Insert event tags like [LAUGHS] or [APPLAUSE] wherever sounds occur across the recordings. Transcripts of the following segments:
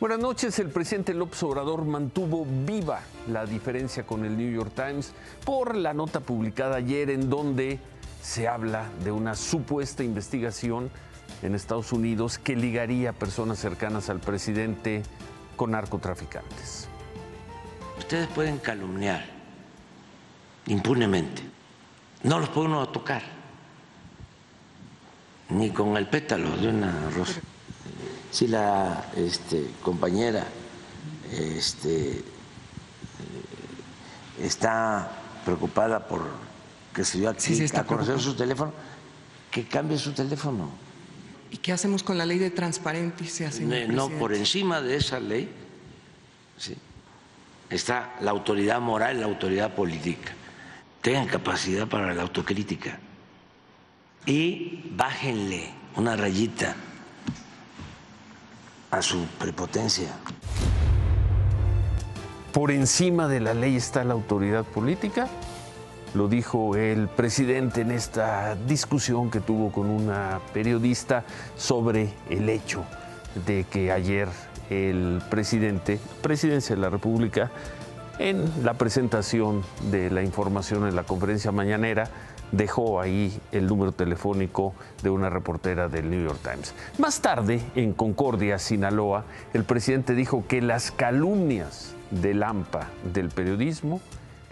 Buenas noches. El presidente López Obrador mantuvo viva la diferencia con el New York Times por la nota publicada ayer en donde se habla de una supuesta investigación en Estados Unidos que ligaría a personas cercanas al presidente con narcotraficantes. Ustedes pueden calumniar impunemente. No los puede uno tocar, ni con el pétalo de una rosa si la este, compañera este, eh, está preocupada por que se dio a conocer su teléfono, que cambie su teléfono. ¿Y qué hacemos con la ley de transparencia, señor No, por encima de esa ley está la autoridad moral la autoridad política. Tengan capacidad para la autocrítica y bájenle una rayita a su prepotencia. Por encima de la ley está la autoridad política, lo dijo el presidente en esta discusión que tuvo con una periodista sobre el hecho de que ayer el presidente, presidencia de la República, en la presentación de la información en la conferencia mañanera, dejó ahí el número telefónico de una reportera del New York Times. Más tarde, en Concordia, Sinaloa, el presidente dijo que las calumnias del AMPA del periodismo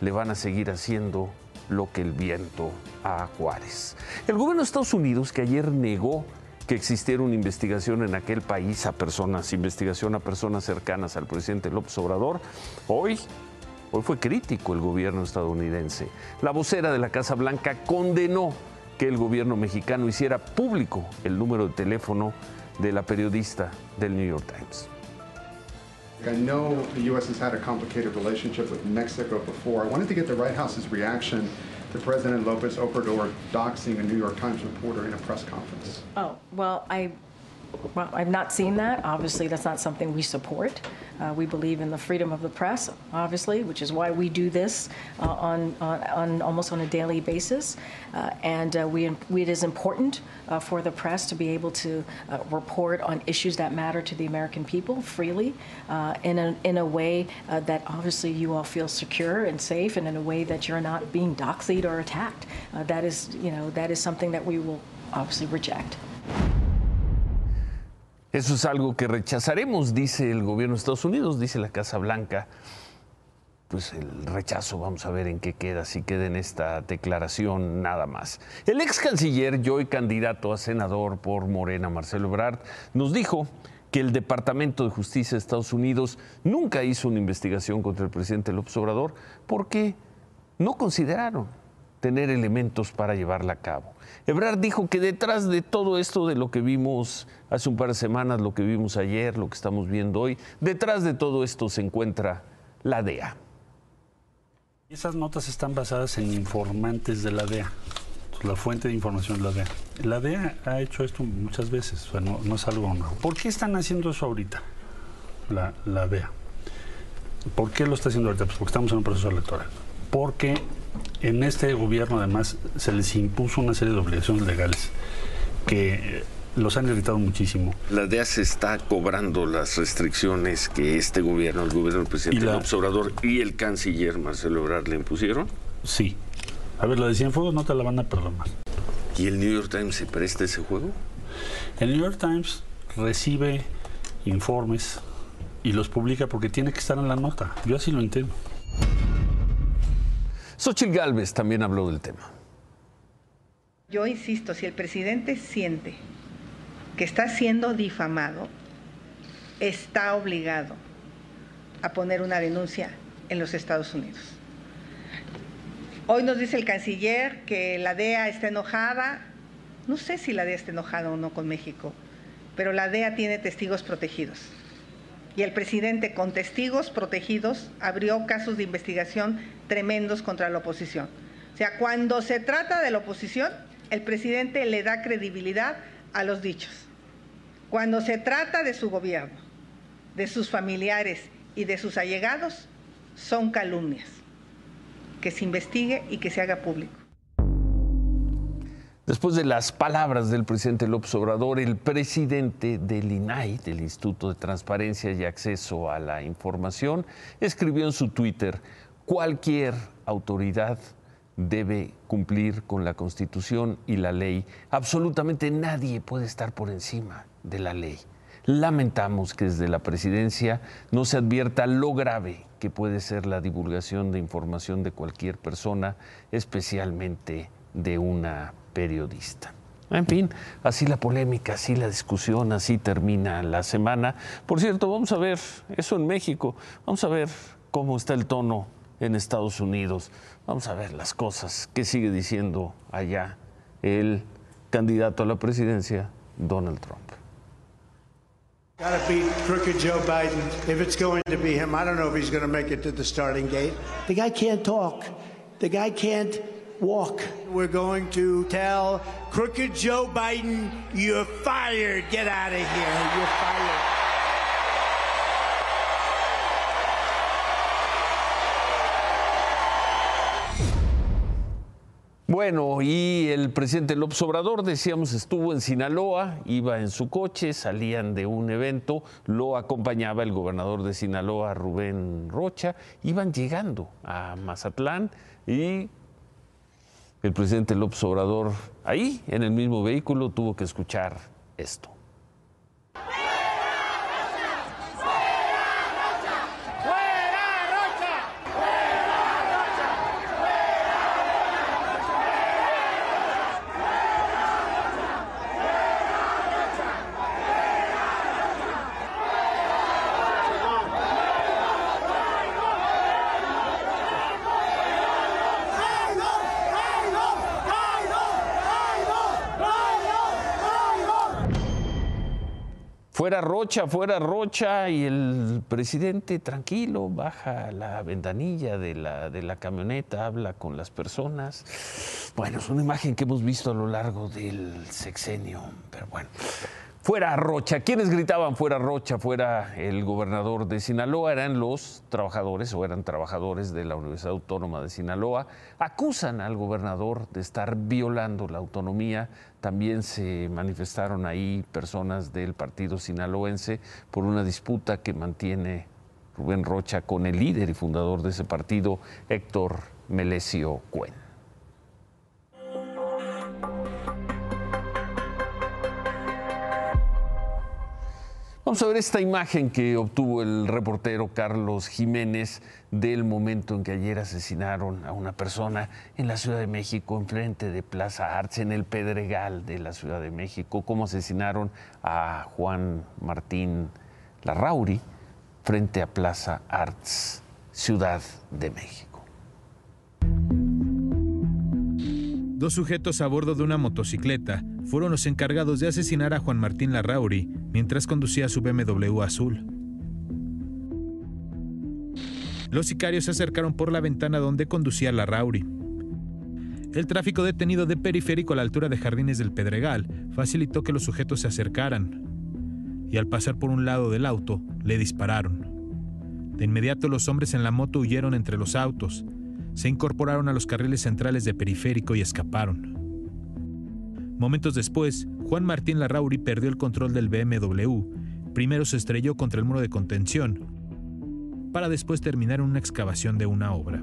le van a seguir haciendo lo que el viento a Juárez. El gobierno de Estados Unidos, que ayer negó que existiera una investigación en aquel país a personas, investigación a personas cercanas al presidente López Obrador, hoy Hoy fue crítico el gobierno estadounidense. La vocera de la Casa Blanca condenó que el gobierno mexicano hiciera público el número de teléfono de la periodista del New York Times. I know the U.S. has had a complicated relationship with Mexico before. I wanted to get the White House's reaction to President Lopez Obrador doxing a New York Times reporter in a press conference. Oh, well, I well, I've not seen that. Obviously, that's not something we support. Uh, we believe in the freedom of the press, obviously, which is why we do this uh, on, on, on, almost on a daily basis. Uh, and uh, we, we, it is important uh, for the press to be able to uh, report on issues that matter to the American people freely in, a, in a way that obviously you all feel secure and safe and in a way that you're not being doxied or attacked. that, is, you know, that is something that we will obviously reject. Eso es algo que rechazaremos, dice el gobierno de Estados Unidos, dice la Casa Blanca. Pues el rechazo, vamos a ver en qué queda, si queda en esta declaración nada más. El ex canciller y hoy candidato a senador por Morena, Marcelo Ebrard, nos dijo que el Departamento de Justicia de Estados Unidos nunca hizo una investigación contra el presidente López Obrador porque no consideraron tener elementos para llevarla a cabo. Ebrard dijo que detrás de todo esto de lo que vimos hace un par de semanas, lo que vimos ayer, lo que estamos viendo hoy, detrás de todo esto se encuentra la DEA. Esas notas están basadas en informantes de la DEA. La fuente de información es la DEA. La DEA ha hecho esto muchas veces, no, es algo nuevo. ¿Por qué están haciendo eso ahorita, la, la DEA? ¿Por qué lo está haciendo ahorita? Pues porque estamos en un proceso electoral. Porque en este gobierno además se les impuso una serie de obligaciones legales que los han irritado muchísimo. La DEA se está cobrando las restricciones que este gobierno, el gobierno del presidente López Obrador y el canciller Marcelo Ebrard le impusieron. Sí. A ver, la de Cienfuegos no te la van a perdonar. ¿Y el New York Times se presta ese juego? El New York Times recibe informes y los publica porque tiene que estar en la nota. Yo así lo entiendo. Xochitl Galvez también habló del tema. Yo insisto, si el presidente siente que está siendo difamado, está obligado a poner una denuncia en los Estados Unidos. Hoy nos dice el canciller que la DEA está enojada. No sé si la DEA está enojada o no con México, pero la DEA tiene testigos protegidos y el presidente con testigos protegidos abrió casos de investigación tremendos contra la oposición. O sea, cuando se trata de la oposición, el presidente le da credibilidad a los dichos. Cuando se trata de su gobierno, de sus familiares y de sus allegados, son calumnias. Que se investigue y que se haga público. Después de las palabras del presidente López Obrador, el presidente del INAI, del Instituto de Transparencia y Acceso a la Información, escribió en su Twitter, cualquier autoridad debe cumplir con la Constitución y la ley. Absolutamente nadie puede estar por encima de la ley. Lamentamos que desde la presidencia no se advierta lo grave que puede ser la divulgación de información de cualquier persona, especialmente de una periodista. En fin, así la polémica, así la discusión, así termina la semana. Por cierto, vamos a ver eso en México, vamos a ver cómo está el tono en Estados Unidos, vamos a ver las cosas que sigue diciendo allá el candidato a la presidencia, Donald Trump. Gotta beat crooked Joe Biden if it's going to be him. I don't know if he's going make it to the starting gate. The guy can't talk. The guy can't walk. We're going to tell crooked Joe Biden, you're fired. Get out of here. You're fired. Bueno, y el presidente López Obrador, decíamos, estuvo en Sinaloa, iba en su coche, salían de un evento, lo acompañaba el gobernador de Sinaloa, Rubén Rocha, iban llegando a Mazatlán y el presidente López Obrador ahí, en el mismo vehículo, tuvo que escuchar esto. Rocha, fuera Rocha, y el presidente tranquilo baja la ventanilla de la, de la camioneta, habla con las personas. Bueno, es una imagen que hemos visto a lo largo del sexenio, pero bueno. Fuera Rocha. ¿Quiénes gritaban fuera Rocha? Fuera el gobernador de Sinaloa. Eran los trabajadores o eran trabajadores de la Universidad Autónoma de Sinaloa. Acusan al gobernador de estar violando la autonomía. También se manifestaron ahí personas del partido sinaloense por una disputa que mantiene Rubén Rocha con el líder y fundador de ese partido, Héctor Melesio Cuen. Vamos a ver esta imagen que obtuvo el reportero Carlos Jiménez del momento en que ayer asesinaron a una persona en la Ciudad de México, enfrente de Plaza Arts, en el Pedregal de la Ciudad de México, cómo asesinaron a Juan Martín Larrauri frente a Plaza Arts, Ciudad de México. Dos sujetos a bordo de una motocicleta fueron los encargados de asesinar a Juan Martín Larrauri mientras conducía su BMW azul. Los sicarios se acercaron por la ventana donde conducía Larrauri. El tráfico detenido de periférico a la altura de Jardines del Pedregal facilitó que los sujetos se acercaran. Y al pasar por un lado del auto, le dispararon. De inmediato los hombres en la moto huyeron entre los autos, se incorporaron a los carriles centrales de periférico y escaparon. Momentos después, Juan Martín Larrauri perdió el control del BMW. Primero se estrelló contra el muro de contención, para después terminar en una excavación de una obra.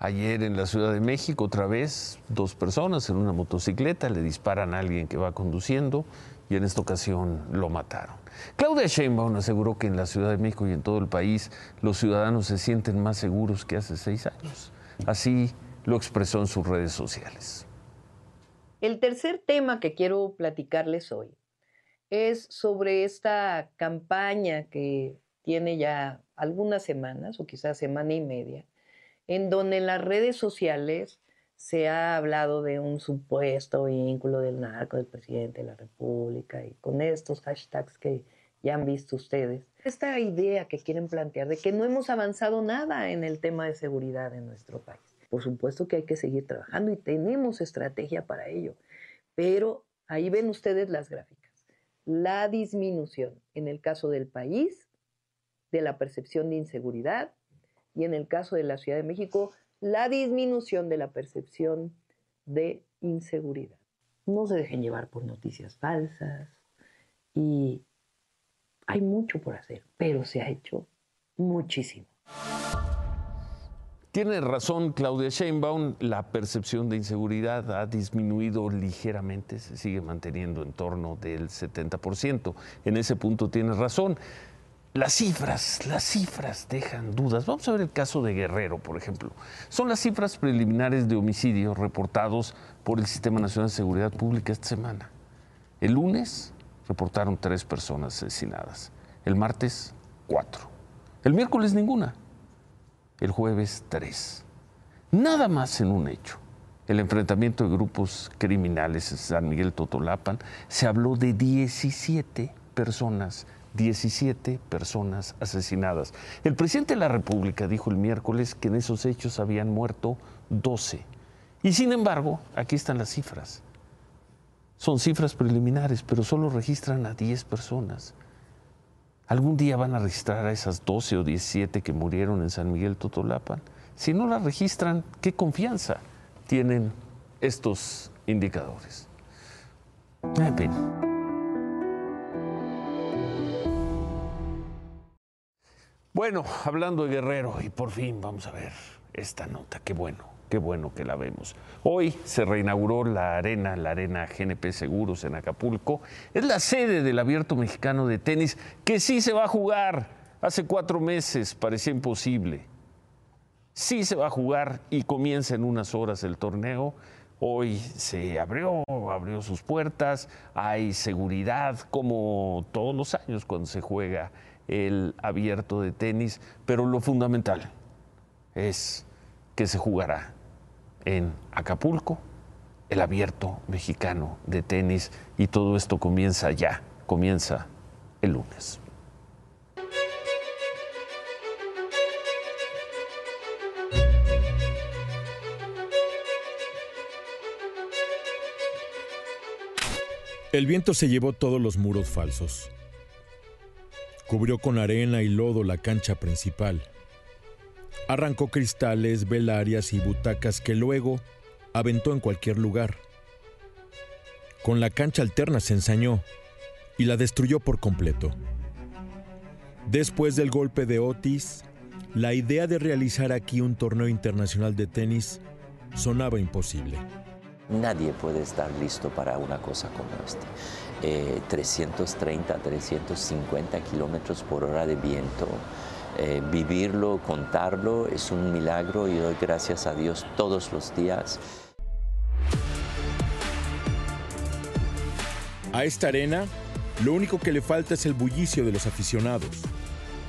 Ayer en la Ciudad de México, otra vez, dos personas en una motocicleta le disparan a alguien que va conduciendo y en esta ocasión lo mataron. Claudia Sheinbaum aseguró que en la Ciudad de México y en todo el país los ciudadanos se sienten más seguros que hace seis años. Así lo expresó en sus redes sociales. El tercer tema que quiero platicarles hoy es sobre esta campaña que tiene ya algunas semanas o quizás semana y media, en donde en las redes sociales se ha hablado de un supuesto vínculo del narco del presidente de la República y con estos hashtags que ya han visto ustedes. Esta idea que quieren plantear de que no hemos avanzado nada en el tema de seguridad en nuestro país. Por supuesto que hay que seguir trabajando y tenemos estrategia para ello, pero ahí ven ustedes las gráficas. La disminución en el caso del país de la percepción de inseguridad y en el caso de la Ciudad de México, la disminución de la percepción de inseguridad. No se dejen llevar por noticias falsas y hay mucho por hacer, pero se ha hecho muchísimo. Tiene razón Claudia Sheinbaum, la percepción de inseguridad ha disminuido ligeramente, se sigue manteniendo en torno del 70%. En ese punto tiene razón. Las cifras, las cifras dejan dudas. Vamos a ver el caso de Guerrero, por ejemplo. Son las cifras preliminares de homicidios reportados por el Sistema Nacional de Seguridad Pública esta semana. El lunes reportaron tres personas asesinadas. El martes, cuatro. El miércoles, ninguna el jueves 3. Nada más en un hecho. El enfrentamiento de grupos criminales en San Miguel Totolapan se habló de 17 personas, 17 personas asesinadas. El presidente de la República dijo el miércoles que en esos hechos habían muerto 12. Y sin embargo, aquí están las cifras. Son cifras preliminares, pero solo registran a 10 personas. Algún día van a registrar a esas 12 o 17 que murieron en San Miguel Totolapan. Si no las registran, ¿qué confianza tienen estos indicadores? Bueno, hablando de Guerrero, y por fin vamos a ver esta nota, qué bueno. Qué bueno que la vemos. Hoy se reinauguró la arena, la arena GNP Seguros en Acapulco. Es la sede del Abierto Mexicano de Tenis, que sí se va a jugar. Hace cuatro meses parecía imposible. Sí se va a jugar y comienza en unas horas el torneo. Hoy se abrió, abrió sus puertas, hay seguridad como todos los años cuando se juega el abierto de tenis, pero lo fundamental es que se jugará en Acapulco, el abierto mexicano de tenis y todo esto comienza ya, comienza el lunes. El viento se llevó todos los muros falsos. Cubrió con arena y lodo la cancha principal Arrancó cristales, velarias y butacas que luego aventó en cualquier lugar. Con la cancha alterna se ensañó y la destruyó por completo. Después del golpe de Otis, la idea de realizar aquí un torneo internacional de tenis sonaba imposible. Nadie puede estar listo para una cosa como esta. 330, 350 kilómetros por hora de viento, eh, vivirlo, contarlo, es un milagro y doy gracias a Dios todos los días. A esta arena, lo único que le falta es el bullicio de los aficionados.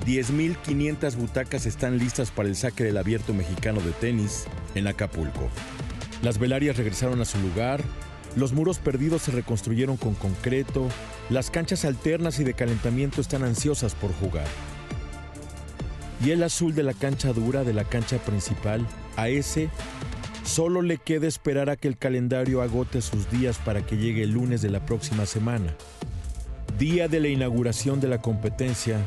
10.500 butacas están listas para el saque del abierto mexicano de tenis en Acapulco. Las velarias regresaron a su lugar, los muros perdidos se reconstruyeron con concreto, las canchas alternas y de calentamiento están ansiosas por jugar y el azul de la cancha dura de la cancha principal, a ese solo le queda esperar a que el calendario agote sus días para que llegue el lunes de la próxima semana, día de la inauguración de la competencia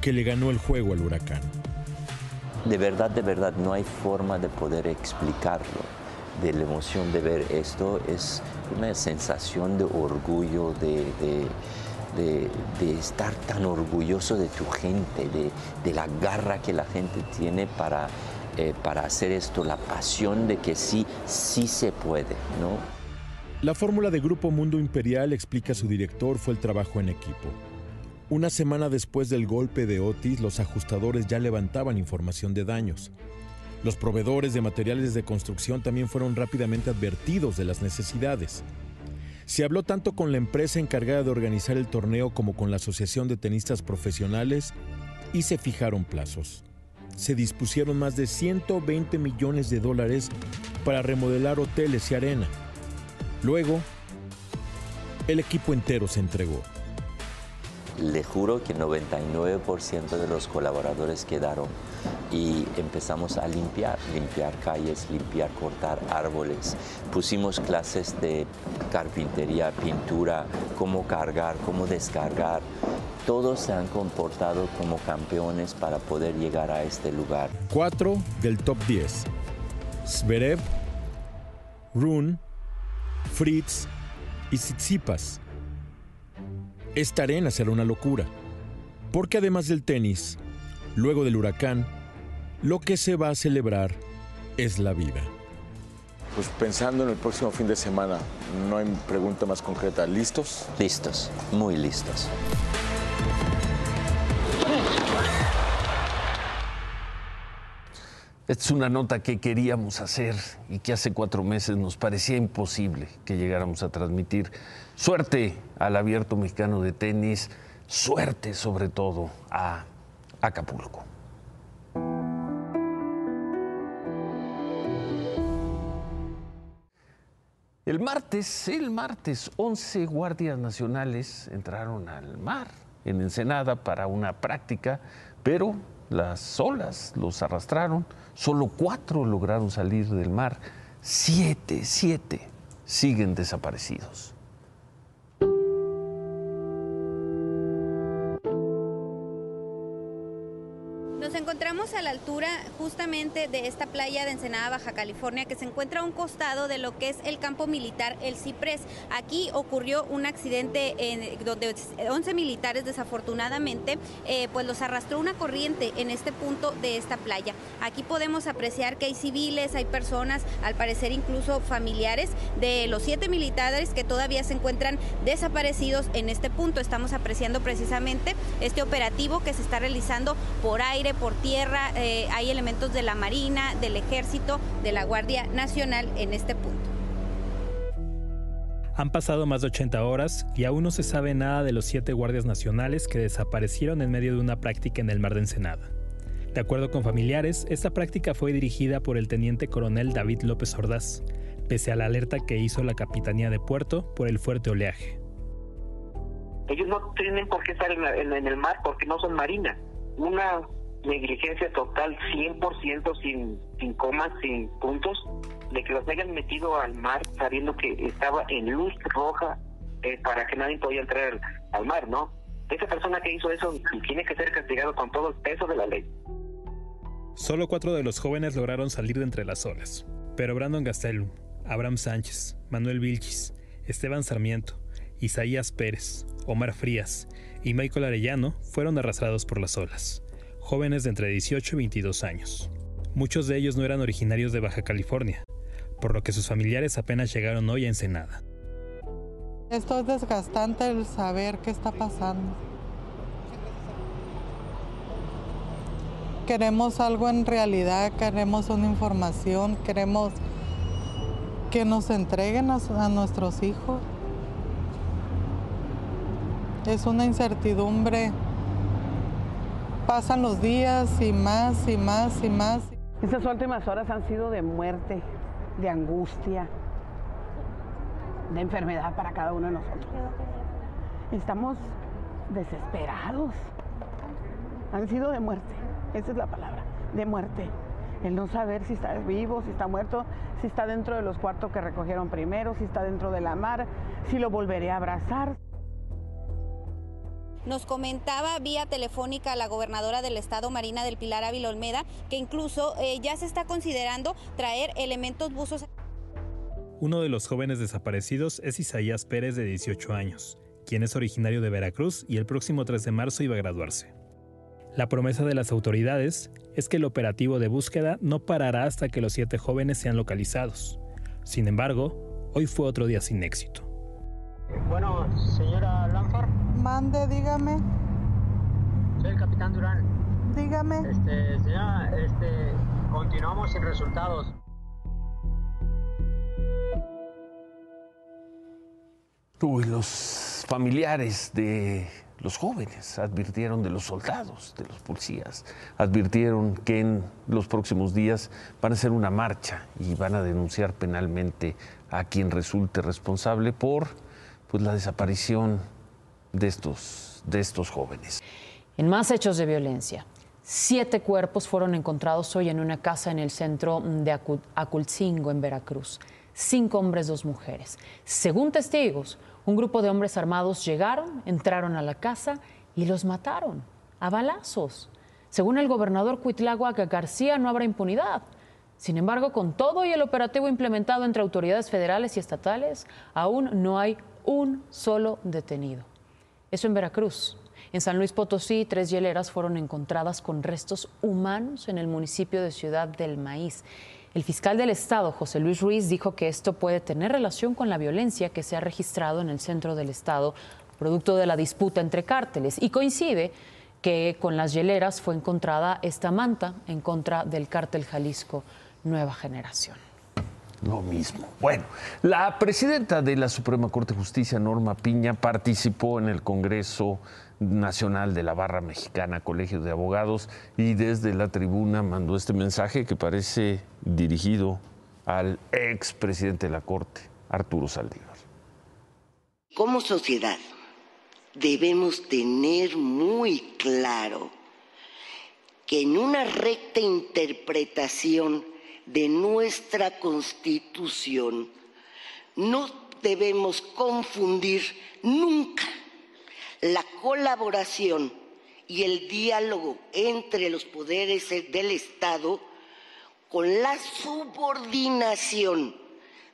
que le ganó el juego al huracán. De verdad, de verdad, no hay forma de poder explicarlo. De la emoción de ver esto es una sensación de orgullo, de, de de, estar tan orgulloso de tu gente, de, la garra que la gente tiene para, eh, para hacer esto, la pasión de que sí, sí se puede, ¿no? La fórmula de Grupo Mundo Imperial, explica su director, fue el trabajo en equipo. Una semana después del golpe de Otis, los ajustadores ya levantaban información de daños. Los proveedores de materiales de construcción también fueron rápidamente advertidos de las necesidades. Se habló tanto con la empresa encargada de organizar el torneo como con la Asociación de Tenistas Profesionales y se fijaron plazos. Se dispusieron más de 120 millones de dólares para remodelar hoteles y arena. Luego, el equipo entero se entregó. Le juro que 99% de los colaboradores quedaron y empezamos a limpiar, limpiar calles, limpiar, cortar árboles. Pusimos clases de carpintería, pintura, cómo cargar, cómo descargar. todos se han comportado como campeones para poder llegar a este lugar. Cuatro del top 10. Zverev, Rune, Fritz y Tsitsipas. Esta arena será una locura, porque además del tenis, luego del huracán, lo que se va a celebrar es la vida. Pues pensando en el próximo fin de semana, no hay pregunta más concreta. ¿Listos? Listos, muy listos. Esta es una nota que queríamos hacer y que hace cuatro meses nos parecía imposible que llegáramos a transmitir. Suerte al abierto mexicano de tenis, suerte sobre todo a Acapulco. El martes, el martes, 11 guardias nacionales entraron al mar en Ensenada para una práctica, pero las olas los arrastraron. Solo cuatro lograron salir del mar. Siete, siete siguen desaparecidos. Justamente de esta playa de Ensenada, Baja California, que se encuentra a un costado de lo que es el campo militar El Ciprés. Aquí ocurrió un accidente en, donde 11 militares desafortunadamente eh, pues los arrastró una corriente en este punto de esta playa. Aquí podemos apreciar que hay civiles, hay personas, al parecer incluso familiares de los siete militares que todavía se encuentran desaparecidos en este punto. Estamos apreciando precisamente este operativo que se está realizando por aire, por tierra, eh, hay elementos de la Marina, del Ejército, de la Guardia Nacional en este punto. Han pasado más de 80 horas y aún no se sabe nada de los siete guardias nacionales que desaparecieron en medio de una práctica en el mar de Ensenada. De acuerdo con familiares, esta práctica fue dirigida por el teniente coronel David López Ordaz, pese a la alerta que hizo la Capitanía de Puerto por el fuerte oleaje. Ellos no tienen por qué estar en, la- en- en el mar porque no son marinas. Una negligencia total, 100% sin, sin comas, sin puntos, de que los hayan metido al mar sabiendo que estaba en luz roja eh, para que nadie podía entrar al, mar, ¿no? Esa persona que hizo eso tiene que ser castigado con todo el peso de la ley. Solo cuatro de los jóvenes lograron salir de entre las olas, pero Brandon Gastelum, Abraham Sánchez, Manuel Vilchis, Esteban Sarmiento, Isaías Pérez, Omar Frías y Michael Arellano fueron arrastrados por las olas, jóvenes de entre 18 y 22 años. Muchos de ellos no eran originarios de Baja California, por lo que sus familiares apenas llegaron hoy a Ensenada. Esto es desgastante el saber qué está pasando. Queremos algo en realidad, queremos una información, queremos que nos entreguen a, a nuestros hijos. Es una incertidumbre. Pasan los días y más y más y más. Estas últimas horas han sido de muerte, de angustia, de enfermedad para cada uno de nosotros. Estamos desesperados. Han sido de muerte, esa es la palabra, de muerte. El no saber si está vivo, si está muerto, si está dentro de los cuartos que recogieron primero, si está dentro de la mar, si lo volveré a abrazar. Nos comentaba vía telefónica la gobernadora del estado, Marina del Pilar Ávila Olmeda, que incluso eh, ya se está considerando traer elementos buzos. Uno de los jóvenes desaparecidos es Isaías Pérez de 18 años, quien es originario de Veracruz y el próximo 3 de marzo iba a graduarse. La promesa de las autoridades es que el operativo de búsqueda no parará hasta que los siete jóvenes sean localizados. Sin embargo, hoy fue otro día sin éxito. Bueno, señora Lanfar, Mande, dígame, soy el capitán Durán. dígame. Este, señora, este, continuamos sin resultados. Uy, los familiares de los jóvenes advirtieron de los soldados, de los policías, advirtieron que en los próximos días van a hacer una marcha y van a denunciar penalmente a quien resulte responsable por pues, la desaparición de estos, de estos jóvenes. En más hechos de violencia, siete cuerpos fueron encontrados hoy en una casa en el centro de Acu- Aculcingo, en Veracruz. Cinco hombres, dos mujeres. Según testigos, un grupo de hombres armados llegaron, entraron a la casa y los mataron a balazos. Según el gobernador Cuitláhuac García, no habrá impunidad. Sin embargo, con todo y el operativo implementado entre autoridades federales y estatales, aún no hay un solo detenido. Eso en Veracruz. En San Luis Potosí, tres hieleras fueron encontradas con restos humanos en el municipio de Ciudad del Maíz. El fiscal del Estado, José Luis Ruiz, dijo que esto puede tener relación con la violencia que se ha registrado en el centro del Estado, producto de la disputa entre cárteles, y coincide que con las hieleras fue encontrada esta manta en contra del cártel Jalisco Nueva Generación. Lo mismo. Bueno, la presidenta de la Suprema Corte de Justicia, Norma Piña, participó en el Congreso Nacional de la Barra Mexicana, Colegio de Abogados, y desde la tribuna mandó este mensaje que parece dirigido al ex presidente de la Corte, Arturo Saldívar. Como sociedad debemos tener muy claro que en una recta interpretación de nuestra Constitución no debemos confundir nunca la colaboración y el diálogo entre los poderes del Estado con la subordinación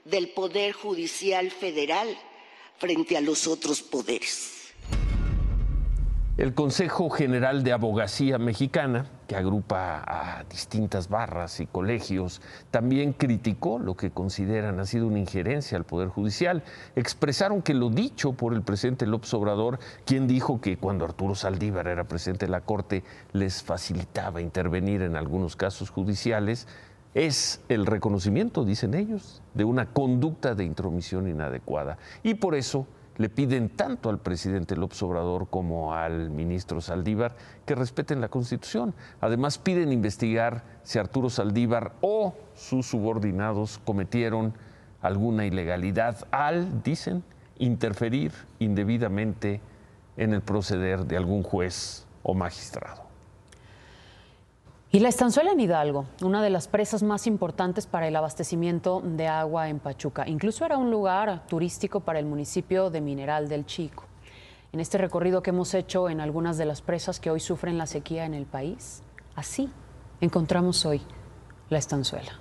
del Poder Judicial Federal frente a los otros poderes. El Consejo General de Abogacía Mexicana, que agrupa a distintas barras y colegios, también criticó lo que consideran ha sido una injerencia al Poder Judicial. Expresaron que lo dicho por el presidente López Obrador, quien dijo que cuando Arturo Saldívar era presidente de la Corte les facilitaba intervenir en algunos casos judiciales, es el reconocimiento, dicen ellos, de una conducta de intromisión inadecuada. Y por eso le piden tanto al presidente López Obrador como al ministro Saldívar que respeten la Constitución. Además, piden investigar si Arturo Saldívar o sus subordinados cometieron alguna ilegalidad al, dicen, interferir indebidamente en el proceder de algún juez o magistrado. Y la estanzuela en Hidalgo, una de las presas más importantes para el abastecimiento de agua en Pachuca. Incluso era un lugar turístico para el municipio de Mineral del Chico. En este recorrido que hemos hecho en algunas de las presas que hoy sufren la sequía en el país, así encontramos hoy la estanzuela.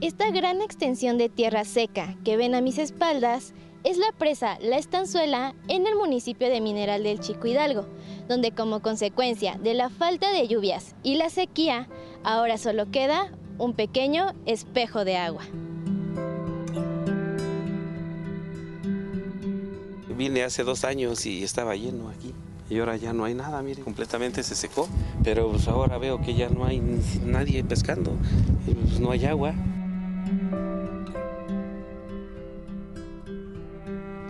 Esta gran extensión de tierra seca que ven a mis espaldas es la presa La Estanzuela en el municipio de Mineral del Chico Hidalgo, donde como consecuencia de la falta de lluvias y la sequía, ahora solo queda un pequeño espejo de agua. Vine hace dos años y estaba lleno aquí. Y ahora ya no hay nada, mire, completamente se secó. Pero pues ahora veo que ya no hay nadie pescando, pues no hay agua.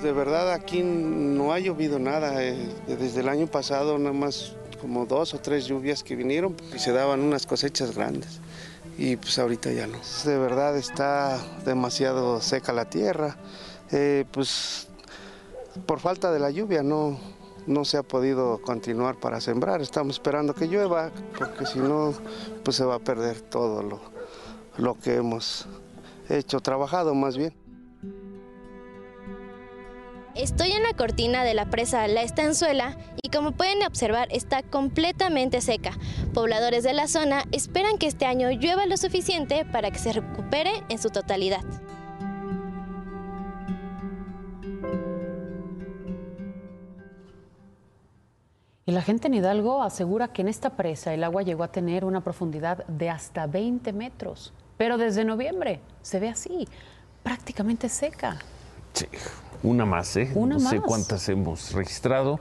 De verdad aquí no ha llovido nada. eh, Desde el año pasado nada más como dos o tres lluvias que vinieron y se daban unas cosechas grandes. Y pues ahorita ya no. De verdad está demasiado seca la tierra. Eh, pues por falta de la lluvia no, no se ha podido continuar para sembrar. Estamos esperando que llueva porque si no pues se va a perder todo lo, lo que hemos hecho, trabajado más bien. Estoy en la cortina de la presa La Estanzuela y como pueden observar está completamente seca. Pobladores de la zona esperan que este año llueva lo suficiente para que se recupere en su totalidad. Y la gente en Hidalgo asegura que en esta presa el agua llegó a tener una profundidad de hasta 20 metros. Pero desde noviembre se ve así, prácticamente seca. Sí, una más, ¿eh? Una no sé cuántas hemos registrado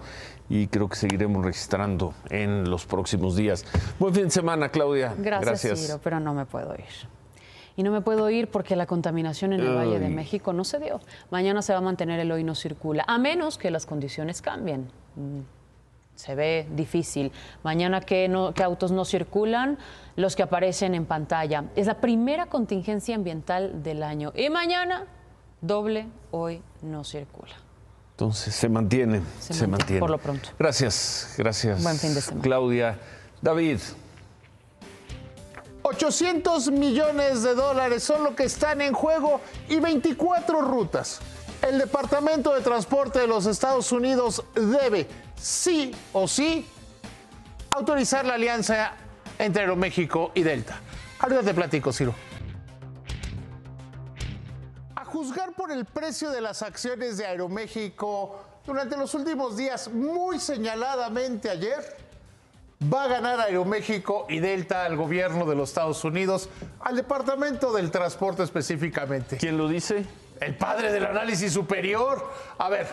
y creo que seguiremos registrando en los próximos días. Buen fin de semana, Claudia. Gracias, Ciro, pero no me puedo ir. Y no me puedo ir porque la contaminación en el Valle de. México no se dio. Mañana se va a mantener el hoy no circula, a menos que las condiciones cambien. Mm, Se ve difícil. Mañana que, no, que autos no circulan, los que aparecen en pantalla. Es la primera contingencia ambiental del año. Y mañana, doble hoy no circula. Entonces se mantiene, se, mantiene, mantiene. por lo pronto. Gracias, gracias. Buen fin de semana. Claudia. David. 800 millones de dólares son lo que están en juego y 24 rutas. El Departamento de Transporte de los Estados Unidos debe, sí o sí, autorizar la alianza entre Aeroméxico y Delta. Ahorita te platico, Ciro. Por el precio de las acciones de Aeroméxico durante los últimos días, muy señaladamente ayer, va a ganar Aeroméxico y Delta al gobierno de los Estados Unidos, al Departamento del Transporte específicamente. ¿Quién lo dice? El padre del análisis superior. A ver,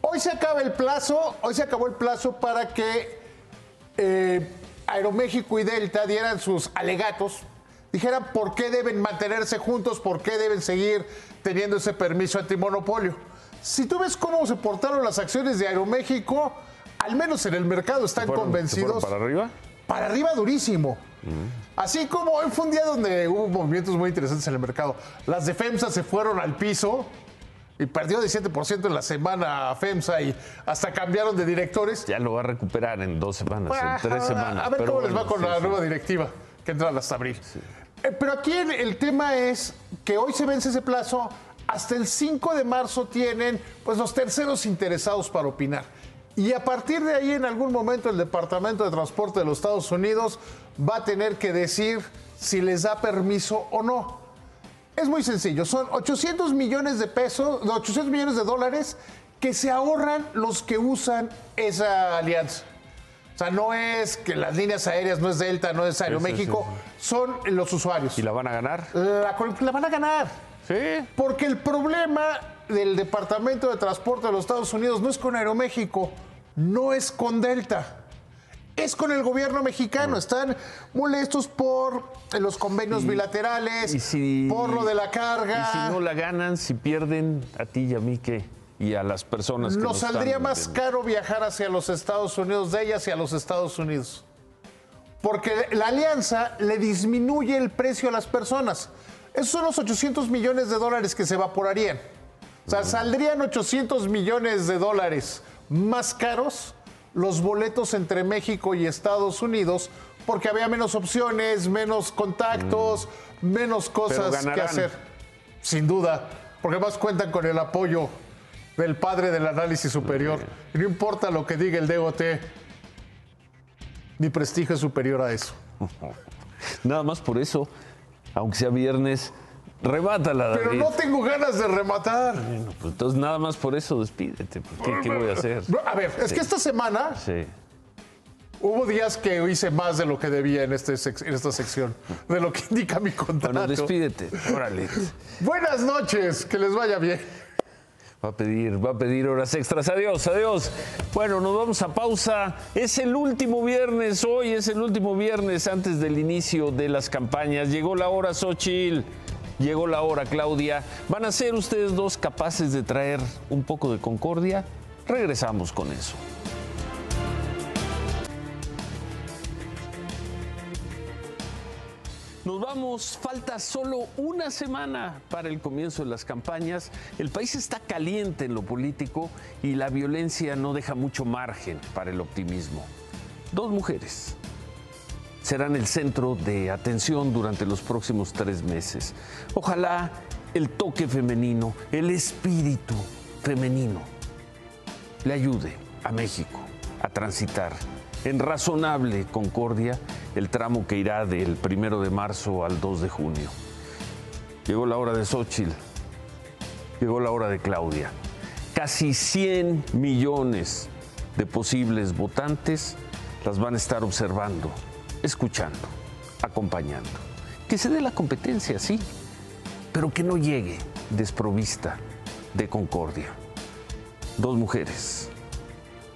hoy se acaba el plazo, hoy se acabó el plazo para que eh, Aeroméxico y Delta dieran sus alegatos, dijeran por qué deben mantenerse juntos, por qué deben seguir teniendo ese permiso antimonopolio. Si tú ves cómo se portaron las acciones de Aeroméxico, al menos en el mercado están ¿Se fueron- se convencidos. para arriba? Para arriba durísimo. Así como hoy fue un día donde hubo movimientos muy interesantes en el mercado. Las de FEMSA se fueron al piso y perdió 17% en la semana FEMSA y hasta cambiaron de directores. Ya lo va a recuperar en dos semanas, en tres semanas. A ver pero cómo les va con sí, la sí. nueva directiva que entra hasta abril. Eh, pero aquí el, tema es que hoy se vence ese plazo. Hasta el 5 de marzo tienen pues, los terceros interesados para opinar. Y a partir de ahí, en algún momento, el Departamento de Transporte de los Estados Unidos va a tener que decir si les da permiso o no. Es muy sencillo, son 800 millones de pesos, no, 800 millones de dólares que se ahorran los que usan esa alianza. O sea, no es que las líneas aéreas, no es Delta, no es Aeroméxico, son los usuarios. ¿Y la van a ganar? La, la van a ganar. Sí. Porque el problema del Departamento de Transporte de los Estados Unidos no es con Aeroméxico, no es con Delta. Es con el gobierno mexicano. Están molestos por los convenios bilaterales, Y si- por lo de la carga. Y si no la ganan, si pierden a ti y a mí, ¿qué? Y a las personas que Nos saldría están más caro viajar hacia los Estados Unidos, de ellas y a los Estados Unidos. Porque la alianza le disminuye el precio a las personas. Esos son los 800 millones de dólares que se evaporarían. O sea, saldrían 800 millones de dólares más caros los boletos entre México y Estados Unidos porque había menos opciones, menos contactos, menos cosas que hacer. Sin duda, porque además cuentan con el apoyo del padre del análisis superior. No importa lo que diga el DOT, mi prestigio es superior a eso. [LAUGHS] Nada más por eso, aunque sea viernes, remátala, David. Pero no tengo ganas de rematar. Bueno, pues entonces nada más por eso despídete. pues, ¿Qué, qué voy a hacer? A ver, es Sí. que esta semana Sí. hubo días que hice más de lo que debía en, este en esta sección, de lo que indica mi contrato. Bueno, despídete. Órale. Buenas noches, que les vaya bien. Va a pedir, va a pedir horas extras. Adiós, adiós. Bueno, nos vamos a pausa. Es el último viernes, hoy es el último viernes antes del inicio de las campañas. Llegó la hora, Xochitl. Llegó la hora, Claudia. ¿Van a ser ustedes dos capaces de traer un poco de concordia? Regresamos con eso. Nos vamos, falta solo una semana para el comienzo de las campañas. El país está caliente en lo político y la violencia no deja mucho margen para el optimismo. Dos mujeres serán el centro de atención durante los próximos tres meses. Ojalá el toque femenino, el espíritu femenino le ayude a México a transitar en razonable concordia el tramo que irá del primero de marzo al 2 de junio. Llegó la hora de Xochitl, llegó la hora de Claudia. Casi 100 millones de posibles votantes las van a estar observando, escuchando, acompañando. Que se dé la competencia, sí, pero que no llegue desprovista de concordia. Dos mujeres,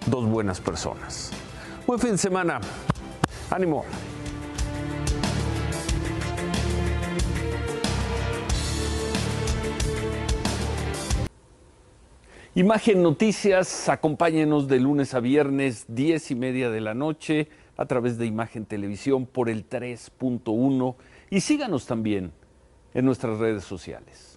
dos buenas personas. Buen fin de semana. Ánimo. Imagen Noticias, acompáñenos de lunes a viernes, 10 y media de la noche, a través de Imagen Televisión por el 3.1 y síganos también en nuestras redes sociales.